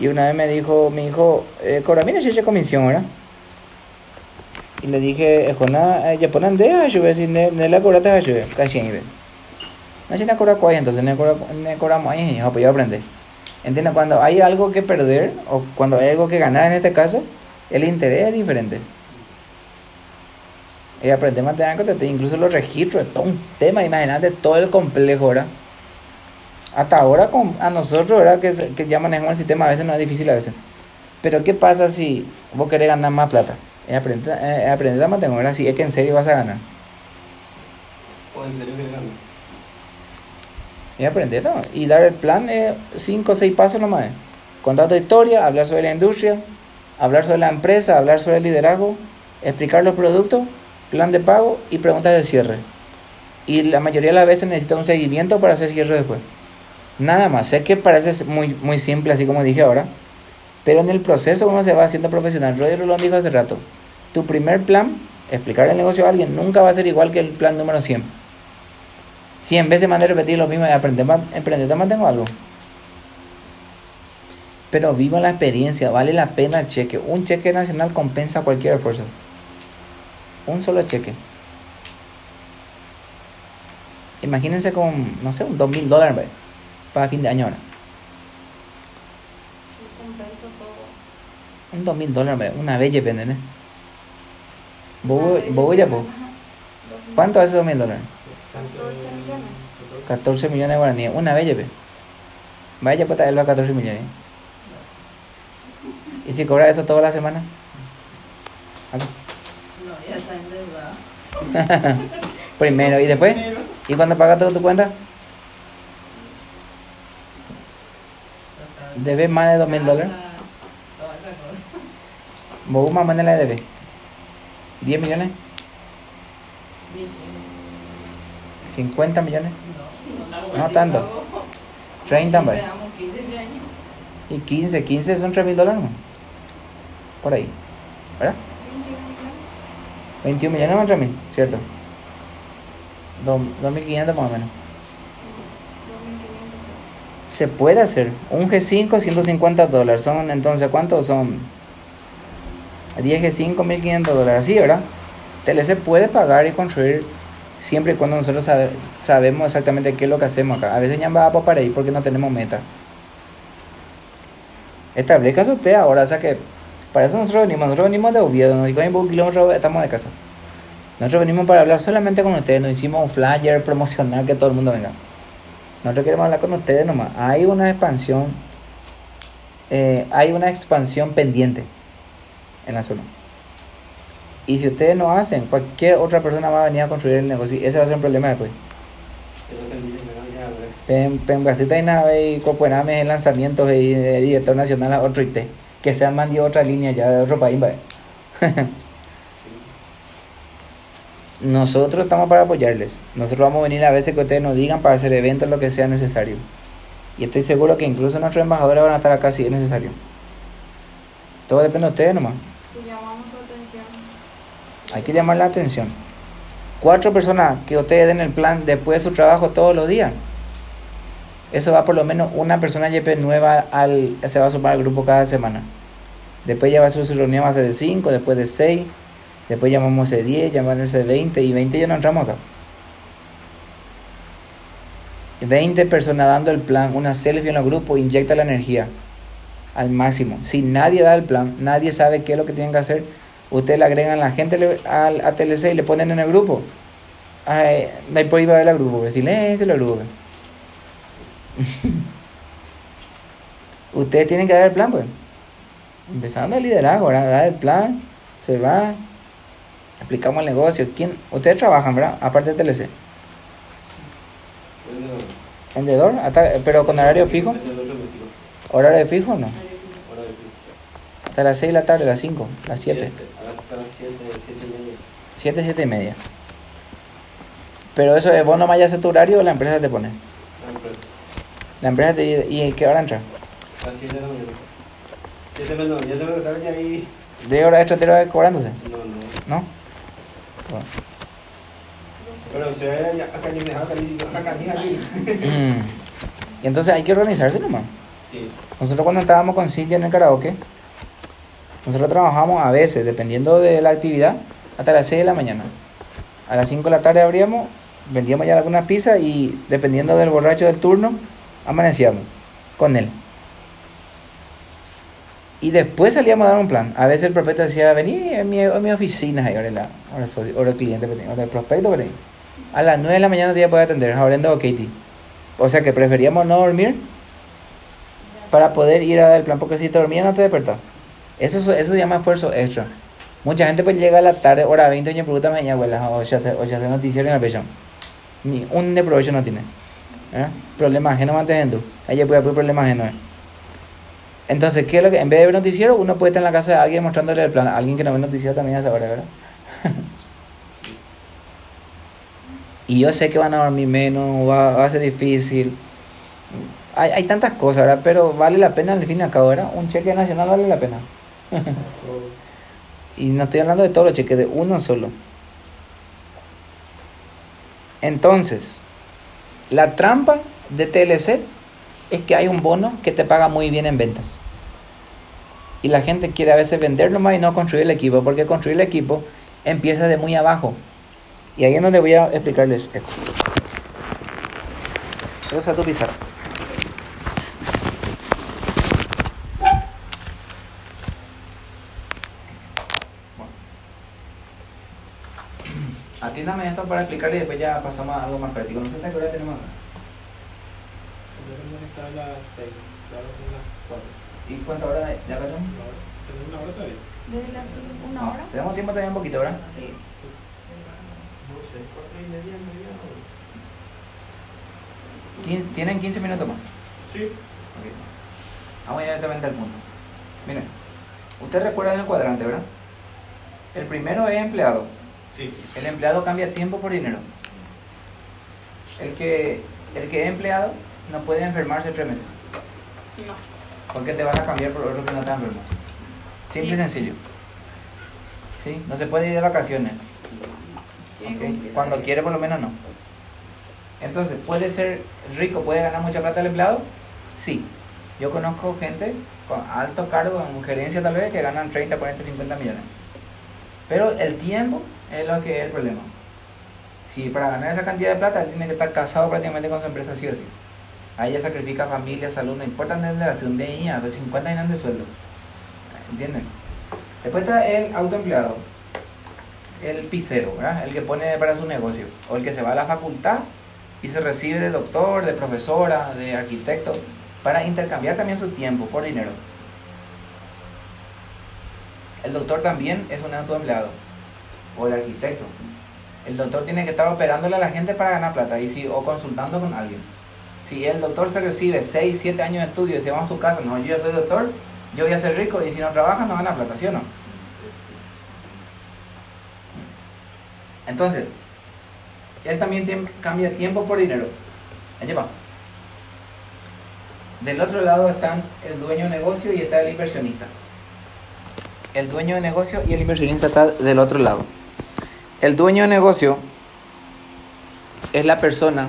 Y una vez me dijo, mi hijo, eh, cobra, mira, si comisión, ¿verdad? Y le dije, Jona, ya ponen de a ver si ne la cobra te ayude, casi No si no cobra cuál, entonces no cobra ne cobramos ahí, pues yo aprender. ¿Entiendes? Cuando hay algo que perder o cuando hay algo que ganar en este caso, el interés es diferente. Y aprender a mantener contacto, incluso los registros, todo un tema, imagínate todo el complejo, ¿verdad? Hasta ahora con, a nosotros, ¿verdad? Que, que ya manejamos el sistema, a veces no es difícil a veces. Pero ¿qué pasa si vos querés ganar más plata? Es aprender, eh, aprender a mantener, ¿verdad? Si es que en serio vas a ganar. O en serio que le gano. Y aprender, ¿no? Y dar el plan, 5 o 6 pasos nomás. Contar tu historia, hablar sobre la industria, hablar sobre la empresa, hablar sobre el liderazgo, explicar los productos, plan de pago y preguntas de cierre. Y la mayoría de las veces necesita un seguimiento para hacer cierre después. Nada más. Sé que parece muy, muy simple, así como dije ahora. Pero en el proceso uno se va haciendo profesional. Roger Rolón dijo hace rato, tu primer plan, explicar el negocio a alguien, nunca va a ser igual que el plan número 100. 100 veces más de repetir lo mismo y aprender más, emprender más tengo algo. Pero vivo la experiencia, vale la pena el cheque. Un cheque nacional compensa cualquier esfuerzo. Un solo cheque. Imagínense con, no sé, un 2 mil dólares para fin de año ahora. Sí, todo. Un 2 mil dólares, una bella ¿eh? Vos, vos ya. Dos mil- ¿Cuánto hace 2 mil dólares? 14 millones. 14 millones de guaraníes. Una bella, ve. Vaya, pues, él va a 14 millones. ¿Y si cobra eso toda la semana? No, ya está endeudada. Primero, ¿y después? ¿Y cuando pagas toda tu cuenta? ¿Debes más de 2 mil dólares? ¿Vos más la debe? ¿10 millones? Michi, ¿50 millones? No, No tanto. 30, hombre. Llevamos 15 años. Y 15, 15 son 3 mil dólares. Por ahí. ¿Verdad? 21 millones más 3 mil, ¿cierto? 2.500 más o menos. Se puede hacer. Un G5, 150 dólares. Son entonces, ¿cuántos son? 10 G5, 1.500 dólares. Así, ¿verdad? TLC puede pagar y construir siempre y cuando nosotros sabe- sabemos exactamente qué es lo que hacemos acá. A veces ya va para ahí porque no tenemos meta. Establezca usted ahora, o sea que para eso nosotros venimos, nosotros venimos de Oviedo, nos dijo estamos de casa. Nosotros venimos para hablar solamente con ustedes, nos hicimos un flyer promocional que todo el mundo venga. Nosotros queremos hablar con ustedes nomás. Hay una expansión, eh, hay una expansión pendiente en la zona. Y si ustedes no hacen, cualquier otra persona va a venir a construir el negocio y ese va a ser un problema después. Yo no entendí, me van a ver. Pen, Pembasita y nave y Copenhague en lanzamientos de director nacional a otro IT. Que se han mandado otra línea ya de otro país, ¿vale? Nosotros estamos para apoyarles. Nosotros vamos a venir a veces que ustedes nos digan para hacer eventos, lo que sea necesario. Y estoy seguro que incluso nuestros embajadores van a estar acá si es necesario. Todo depende de ustedes nomás. Si llamamos su atención. Hay que llamar la atención. Cuatro personas que ustedes den el plan después de su trabajo todos los días. Eso va por lo menos una persona YP nueva al, se va a sumar al grupo cada semana. Después ya va a ser su reunión va a ser de 5, después de 6, después llamamos de 10, llamamos de 20 y 20 ya no entramos acá. 20 personas dando el plan, una selfie en el grupo, inyecta la energía al máximo. Si nadie da el plan, nadie sabe qué es lo que tienen que hacer, ustedes le agregan a la gente al a TLC y le ponen en el grupo. Ay, de ahí por ahí va a ver el grupo, ve, silencio el grupo. ustedes tienen que dar el plan, pues. Empezando el liderazgo, ¿verdad? Dar el plan, se va, explicamos el negocio. ¿Quién? Ustedes trabajan, ¿verdad? Aparte de TLC. Vendedor. Vendedor, hasta, pero con horario fijo. ¿Horario fijo o no? Hasta las 6 de la tarde, las 5, las 7. A las a las siete, siete y media. 7, 7 y media. Pero eso es, vos nomás ya haces tu horario o la empresa te pone. Ah, pues, La empresa te dice, ¿y en qué hora entra? a las siete de la mañana. Siete de la mañana. Yo tengo que estar ya ahí. ¿De hora extra te lo vas cobrándose? No, no. ¿No? Y entonces hay que organizarse nomás. Sí. Nosotros cuando estábamos con Cintia en el karaoke, nosotros trabajamos a veces, dependiendo de la actividad, hasta las 6 de la mañana. A las 5 de la tarde abríamos, vendíamos ya algunas pizzas y dependiendo del borracho del turno, amanecíamos con él. Y después salíamos a dar un plan. A veces el prospecto decía, vení en mi, en mi oficina, ahí, ahora, la, ahora, soy, ahora el cliente, ahora el prospecto, vení. A las 9 de la mañana te puede atender, ahora o Katie. O sea que preferíamos no dormir para poder ir a dar el plan, porque si te dormías no te despertas. Eso, es- eso se llama esfuerzo extra. Mucha gente pues llega a la tarde, hora 20, y me pregunta, mi abuela, o ya te, o ya te noticiero en la pecho. Ni un de provecho no tiene. ¿eh? Problema ajeno manteniendo. Ella puede haber problema ajeno. Entonces, ¿qué es lo que, en vez de ver noticiero, uno puede estar en la casa de alguien mostrándole el plan. Alguien que no ve noticiero también a esa hora, ¿verdad? y yo sé que van a dormir menos, va, va a ser difícil. Hay, hay tantas cosas, ¿verdad? Pero vale la pena al fin y al cabo, ¿verdad? Un cheque nacional vale la pena. Y no estoy hablando de todos los cheques, de uno solo. Entonces, la trampa de TLC es que hay un bono que te paga muy bien en ventas. Y la gente quiere a veces vender nomás y no construir el equipo, porque construir el equipo empieza de muy abajo. Y ahí es donde voy a explicarles esto. Voy a usar tu pizarra. Atiéndame esto para explicarle y después ya pasamos a algo más práctico. No sé hasta qué hora tenemos acá. Que estar a las 6, ahora son las 4. ¿Y cuánta hora de de acá tenemos? ¿Tenemos una hora todavía? Desde las cinco, una No, hora. Tenemos tiempo también un poquito, ¿verdad? Sí. No sé, 4 y media, media hora. Quin- Tienen 15 minutos más. Sí. Ok. Vamos directamente al punto. Miren, ustedes recuerdan el cuadrante, ¿verdad? El primero es empleado. Sí. El empleado cambia tiempo por dinero. El que, el que es empleado no puede enfermarse tres meses. No. Porque te van a cambiar por otro que no está enfermo. Simple y sencillo. ¿Sí? No se puede ir de vacaciones. Cuando quiere por lo menos no. Entonces, ¿puede ser rico, puede ganar mucha plata el empleado? Sí. Yo conozco gente con altos cargos en gerencia tal vez que ganan 30, 40, 50 millones. Pero el tiempo es lo que es el problema. Si para ganar esa cantidad de plata, él tiene que estar casado prácticamente con su empresa, sí o sí. Ahí ella sacrifica familia, salud, no importa de la segunda niña, de 50 años de sueldo. ¿Entienden? Después está el autoempleado, el pisero, ¿verdad? el que pone para su negocio, o el que se va a la facultad y se recibe de doctor, de profesora, de arquitecto, para intercambiar también su tiempo por dinero. El doctor también es un autoempleado, o el arquitecto. El doctor tiene que estar operándole a la gente para ganar plata y si, o consultando con alguien. Si el doctor se recibe 6, 7 años de estudio y se va a su casa, no, yo soy doctor, yo voy a ser rico y si no trabaja no gana plata, ¿sí o no? Entonces, él también cambia tiempo por dinero. Allí va. Del otro lado están el dueño de negocio y está el inversionista. El dueño de negocio y el inversionista está del otro lado. El dueño de negocio es la persona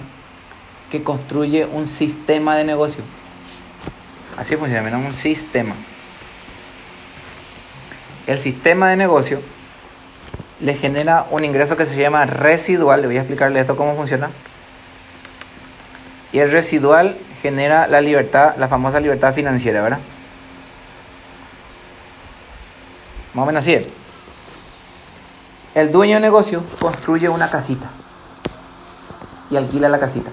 que construye un sistema de negocio. Así funciona, mira, un sistema. El sistema de negocio le genera un ingreso que se llama residual. Le voy a explicarle esto cómo funciona. Y el residual genera la libertad, la famosa libertad financiera, ¿verdad? Más o menos así es. El dueño de negocio construye una casita y alquila la casita.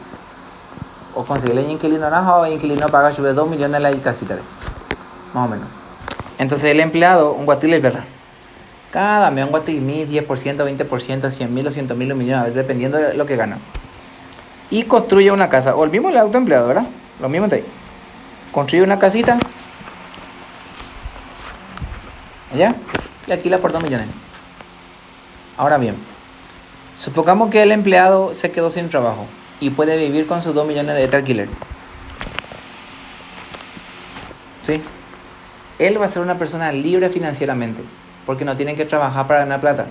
O conseguirle un inquilino no, o el inquilino paga sobre 2 millones la casita. Más o menos. Entonces el empleado, un guatile, ¿verdad? Cada mes un guatilmí, 10%, 20%, 100 mil o 100 mil millones, a veces dependiendo de lo que gana. Y construye una casa. O el autoempleado, ¿verdad? Lo mismo está ahí. Construye una casita. ¿Ya? Le alquila por 2 millones. Ahora bien, supongamos que el empleado se quedó sin trabajo y puede vivir con sus 2 millones de alquiler. ¿Sí? Él va a ser una persona libre financieramente porque no tiene que trabajar para ganar plata.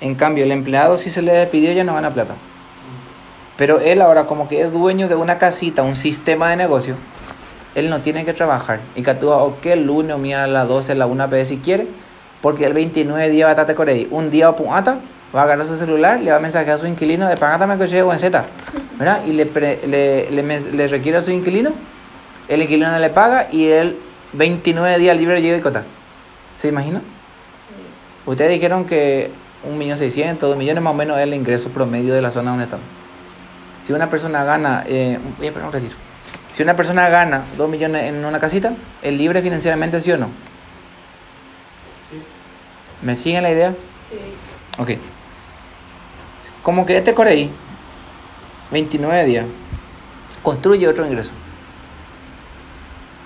En cambio, el empleado si se le despidió ya no gana plata. Pero él ahora como que es dueño de una casita, un sistema de negocio, él no tiene que trabajar. Y que actúa o que el lunes mía a las 12, a la 1 p si quiere, porque el 29 día va a estar corey. Un día o punata, va a agarrar su celular, le va a mensajear a su inquilino de pagátame que llego en Z. ¿Verdad? Y le, pre- le, le, mes- le requiere a su inquilino, el inquilino le paga y él 29 días libre llega y cota. ¿Se imagina? Ustedes dijeron que 1.600.000, 2 millones más o menos es el ingreso promedio de la zona donde estamos. Si una persona gana, eh, voy a un retiro. Si una persona gana 2 millones en una casita, ¿es libre financieramente, sí o no? ¿Me siguen la idea? Sí. Ok. Como que este Corey, 29 días, construye otro ingreso.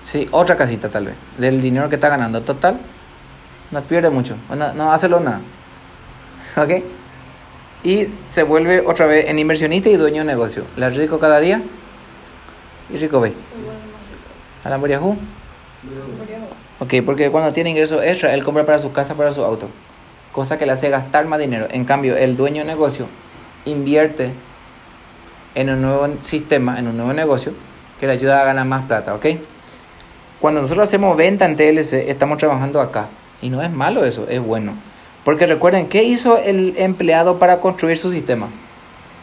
Sí, otra casita tal vez, del dinero que está ganando. Total, no pierde mucho, no, no hace lo nada. ¿Ok? Y se vuelve otra vez en inversionista y dueño de negocio. La rico cada día y rico ve. A la. Ok, porque cuando tiene ingresos extra, él compra para su casa, para su auto. Cosa que le hace gastar más dinero. En cambio, el dueño de negocio invierte en un nuevo sistema, en un nuevo negocio, que le ayuda a ganar más plata, ¿ok? Cuando nosotros hacemos venta en TLC, estamos trabajando acá. Y no es malo eso, es bueno. Porque recuerden, ¿qué hizo el empleado para construir su sistema?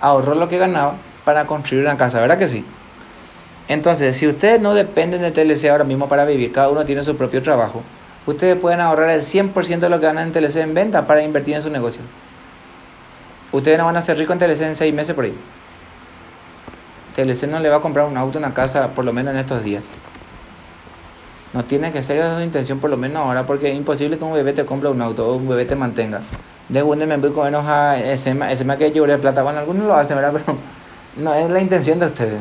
Ahorró lo que ganaba para construir una casa, ¿verdad que sí? Entonces, si ustedes no dependen de TLC ahora mismo para vivir, cada uno tiene su propio trabajo, ustedes pueden ahorrar el 100% de lo que ganan en TLC en venta para invertir en su negocio. Ustedes no van a ser ricos en TLC en seis meses por ahí. TLC no le va a comprar un auto, una casa, por lo menos en estos días. No tiene que ser esa su intención por lo menos ahora, porque es imposible que un bebé te compre un auto o un bebé te mantenga. De donde me voy con enoja ese ma que llore plata. Bueno, algunos lo hacen, ¿verdad? Pero no es la intención de ustedes.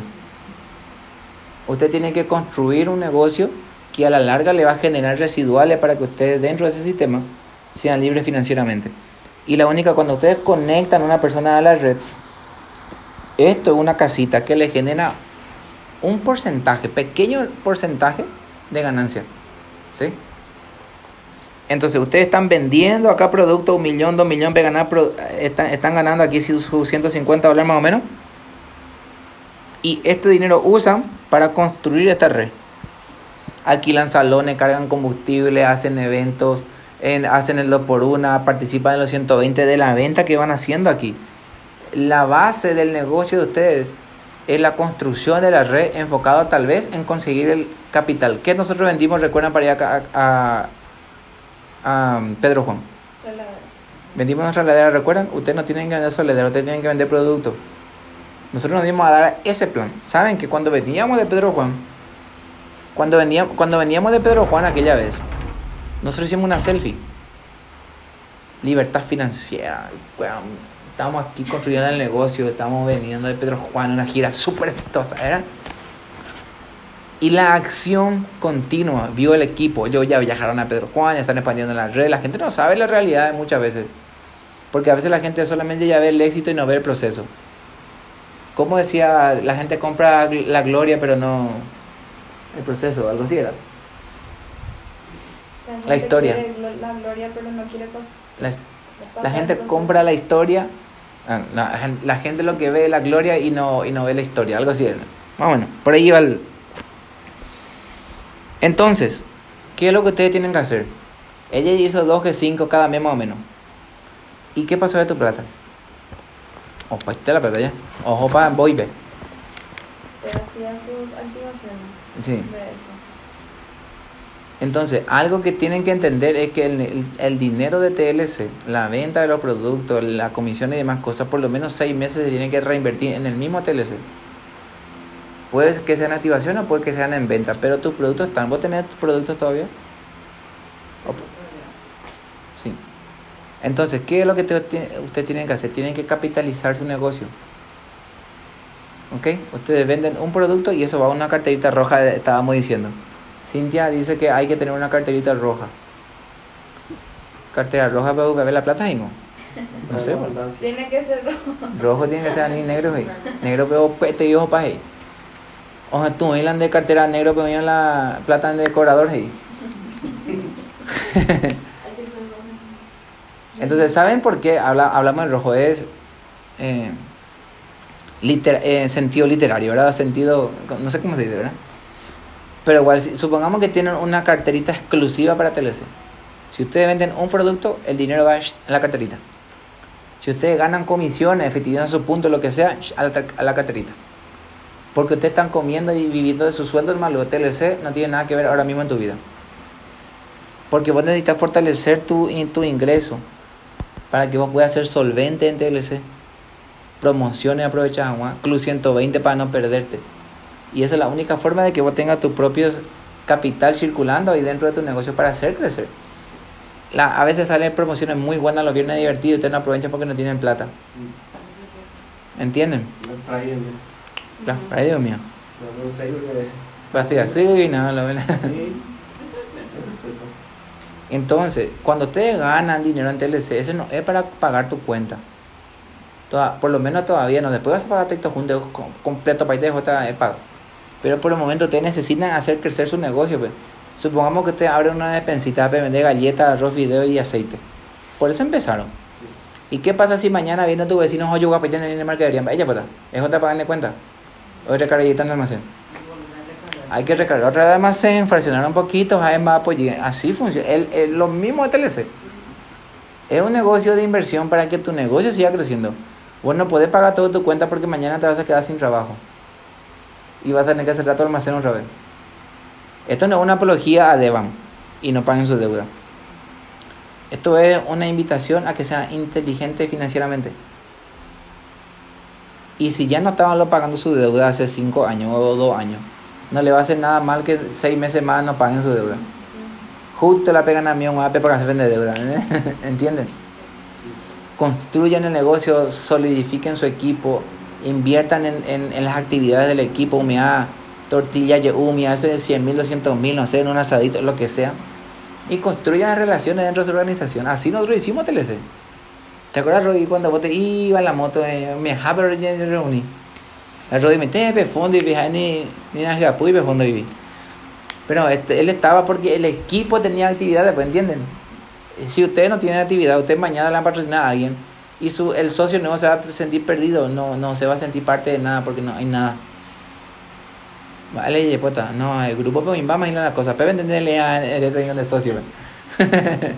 Usted tiene que construir un negocio que a la larga le va a generar residuales para que ustedes dentro de ese sistema sean libres financieramente. Y la única, cuando ustedes conectan a una persona a la red, esto es una casita que le genera un porcentaje, pequeño porcentaje de ganancia. ¿Sí? Entonces, ustedes están vendiendo acá productos, un millón, dos millones están, están ganando aquí sus sus 150 dólares más o menos. Y este dinero usan para construir esta red. Alquilan salones, cargan combustible, hacen eventos, en- hacen el 2 por 1 participan en los 120 de la venta que van haciendo aquí. La base del negocio de ustedes es la construcción de la red enfocado tal vez en conseguir el capital. ¿Qué nosotros vendimos, recuerdan, para ir a, a- a Pedro Juan? Vendimos nuestra heladera, ¿recuerdan? Ustedes no tienen que vender su heladera, ustedes tienen que vender productos. Nosotros nos dimos a dar ese plan. ¿Saben que cuando veníamos de Pedro Juan, cuando veníamos, cuando veníamos de Pedro Juan aquella vez, nosotros hicimos una selfie. Libertad financiera. Estábamos aquí construyendo el negocio, estábamos veniendo de Pedro Juan, una gira súper exitosa, ¿era? Y la acción continua, vio el equipo, ellos ya viajaron a Pedro Juan, ya están expandiendo la red, la gente no sabe la realidad muchas veces, porque a veces la gente solamente ya ve el éxito y no ve el proceso. Como decía, la gente compra la gloria pero no el proceso, algo así era. La historia. la gloria, pero no quiere La, pasar la gente compra la historia, ah, no, la gen- la gente lo que ve es la gloria y no, y no ve la historia, algo así. Más o menos, por ahí va el... Entonces, ¿qué es lo que ustedes tienen que hacer? Ella hizo 2 que 5 cada mes más o menos. ¿Y qué pasó de tu plata? Opa, ahí está la plata ya. Ojo para Boibe. Se hacía sus activaciones Sí. de. Entonces, algo que tienen que entender es que el, el- dinero de TLC, la venta de los productos, la comisión y demás cosas, por lo menos seis meses se tiene que reinvertir en el mismo TLC. Puede que sean activación o puede que sean en venta, pero tus productos están. ¿Vos tenés tus productos todavía? Sí. Entonces, ¿qué es lo que te- te- ustedes tienen que hacer? Tienen que capitalizar su negocio. ¿Ok? Ustedes venden un producto y eso va a una carterita roja, estábamos diciendo. Cintia dice que hay que tener una carterita roja. Cartera roja para ver la plata, Ingo. No sé. Tiene que ser rojo. Rojo tiene que ser ni negro, ahí. Negro pero pete y ojo para ahí. Ojo, tú, Ilan de cartera negro, pero en la plata de decorador, ahí. Entonces, ¿saben por qué habla, hablamos de rojo? Es eh, liter- eh, sentido literario, ¿verdad? Sentido, no sé cómo se dice, ¿verdad? Pero igual, supongamos que tienen una carterita exclusiva para TLC. Si ustedes venden un producto, el dinero va en la carterita. Si ustedes ganan comisiones, efectividad su punto, lo que sea, a la, a la carterita. Porque ustedes están comiendo y viviendo de su sueldo, hermano. TLC no tiene nada que ver ahora mismo en tu vida. Porque vos necesitas fortalecer tu, tu ingreso para que vos puedas ser solvente en TLC. Promociones aprovechadas. Club 120 para no perderte. Y esa es la única forma de que vos tengas tu propio capital circulando ahí dentro de tu negocio para hacer crecer. La, a veces salen promociones muy buenas los viernes divertidos, ustedes no aprovechan porque no tienen plata. ¿Entienden? Friday, Dios mío. Así, así, no, lo ven. Entonces, cuando ustedes ganan dinero en TLC, eso no es para pagar tu cuenta. Toda- por lo menos todavía no. Después vas a pagar todo junto, com- completo para J es pago. Pero por el momento ustedes necesitan hacer crecer su negocio. Pues. Supongamos que ustedes abren una despensita para vender galletas, arroz, video y aceite. Por eso empezaron. ¿Y qué pasa si mañana viene tu vecino Joyo Guapayán en la mercadería? Ella puta, es otra pagarle cuenta. Hoy recarguita en el almacén. Hay que recargar otra vez el almacén, fraccionar un poquito, además apoyar. Así funciona. El, el- lo mismo de TLC. Es un negocio de inversión para que tu negocio siga creciendo. Vos no podés pagar toda tu cuenta porque mañana te vas a quedar sin trabajo. Y vas a tener que cerrar tu almacén otra vez. Esto no es una apología a Deban y no paguen su deuda. Esto es una invitación a que sea inteligente financieramente. Y si ya no estaban pagando su deuda hace 5 años o 2 años, no le va a hacer nada mal que 6 meses más no paguen su deuda. Justo la pegan a mí un AP para que se vende deuda. ¿eh? ¿Entienden? Construyan el negocio, solidifiquen su equipo, inviertan en, en, en las actividades del equipo, humedad, tortilla, yumi, hace 100 mil, 200 mil, no sé, en un asadito, lo que sea. Y construyan relaciones dentro de su organización. Así nosotros hicimos TLC. ¿Te acuerdas, Rodi, cuando vos te ibas en la moto, eh, me me reuní? El Rodi me te pe fondo y viaja ni ni na gapu y fondo. Pero este, él estaba porque el equipo tenía actividades, pues entienden. Si ustedes no tienen actividad, ustedes mañana le van a patrocinar a alguien y su, el socio no se va a sentir perdido, no, no se va a sentir parte de nada porque no hay nada. Vale, puta, no, el grupo pues vamos a a la cosa, pero entenderle a el de socio.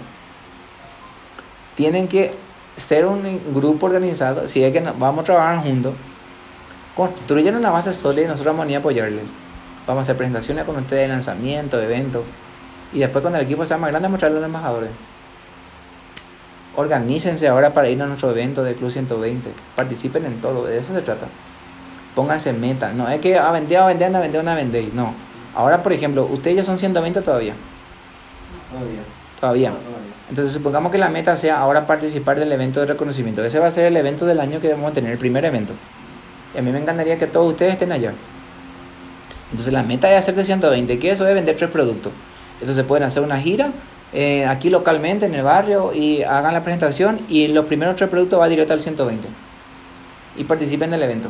Tienen que ser un grupo organizado, si es que no- vamos a trabajar juntos, construyen una base sólida y nosotros vamos a apoyarles. Vamos a hacer presentaciones con ustedes de lanzamiento, de eventos. Y después cuando el equipo sea más grande, mostrarle a los embajadores. Organícense ahora para ir a nuestro evento de Club 120. Participen en todo, de eso se trata. Pónganse meta. No es que a vender, a vender, a vender, a vender. No. Ahora, por ejemplo, ustedes ya son 120 todavía. Todavía. Todavía. No, todavía. Entonces supongamos que la meta sea ahora participar del evento de reconocimiento. Ese va a ser el evento del año que vamos a tener, el primer evento. Y a mí me encantaría que todos ustedes estén allá. Entonces la meta es hacer de 120, que eso es vender tres productos. Entonces pueden hacer una gira eh, aquí localmente en el barrio y hagan la presentación y los primeros tres productos va directo al 120. Y participen del evento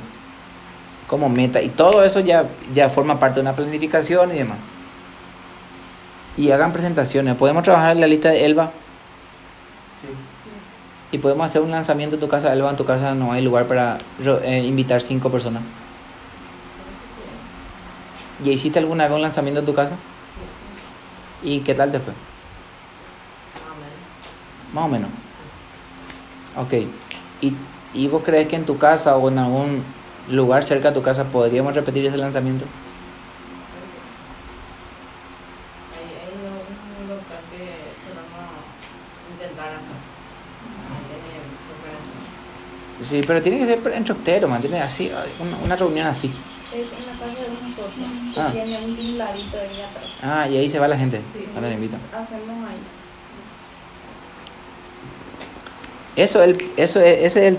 como meta. Y todo eso ya, ya forma parte de una planificación y demás. Y hagan presentaciones. Podemos trabajar en la lista de Elba Sí. y podemos hacer un lanzamiento en tu casa, Elba, en tu casa no hay lugar para eh, invitar cinco personas. ¿Ya hiciste alguna vez un lanzamiento en tu casa? ¿Y qué tal te fue? Más o menos. Ok. ¿Y, ¿Y vos crees que en tu casa o en algún lugar cerca de tu casa podríamos repetir ese lanzamiento? Que en. Sí, pero tiene que ser entre ustedes, man. Tiene así, una, una reunión así. Es en la casa de un socio que Ah. tiene un titularito ahí atrás. Ah, y ahí se va la gente. Sí, Ahora le invito. hacemos ahí. Eso, el, eso es, ese es el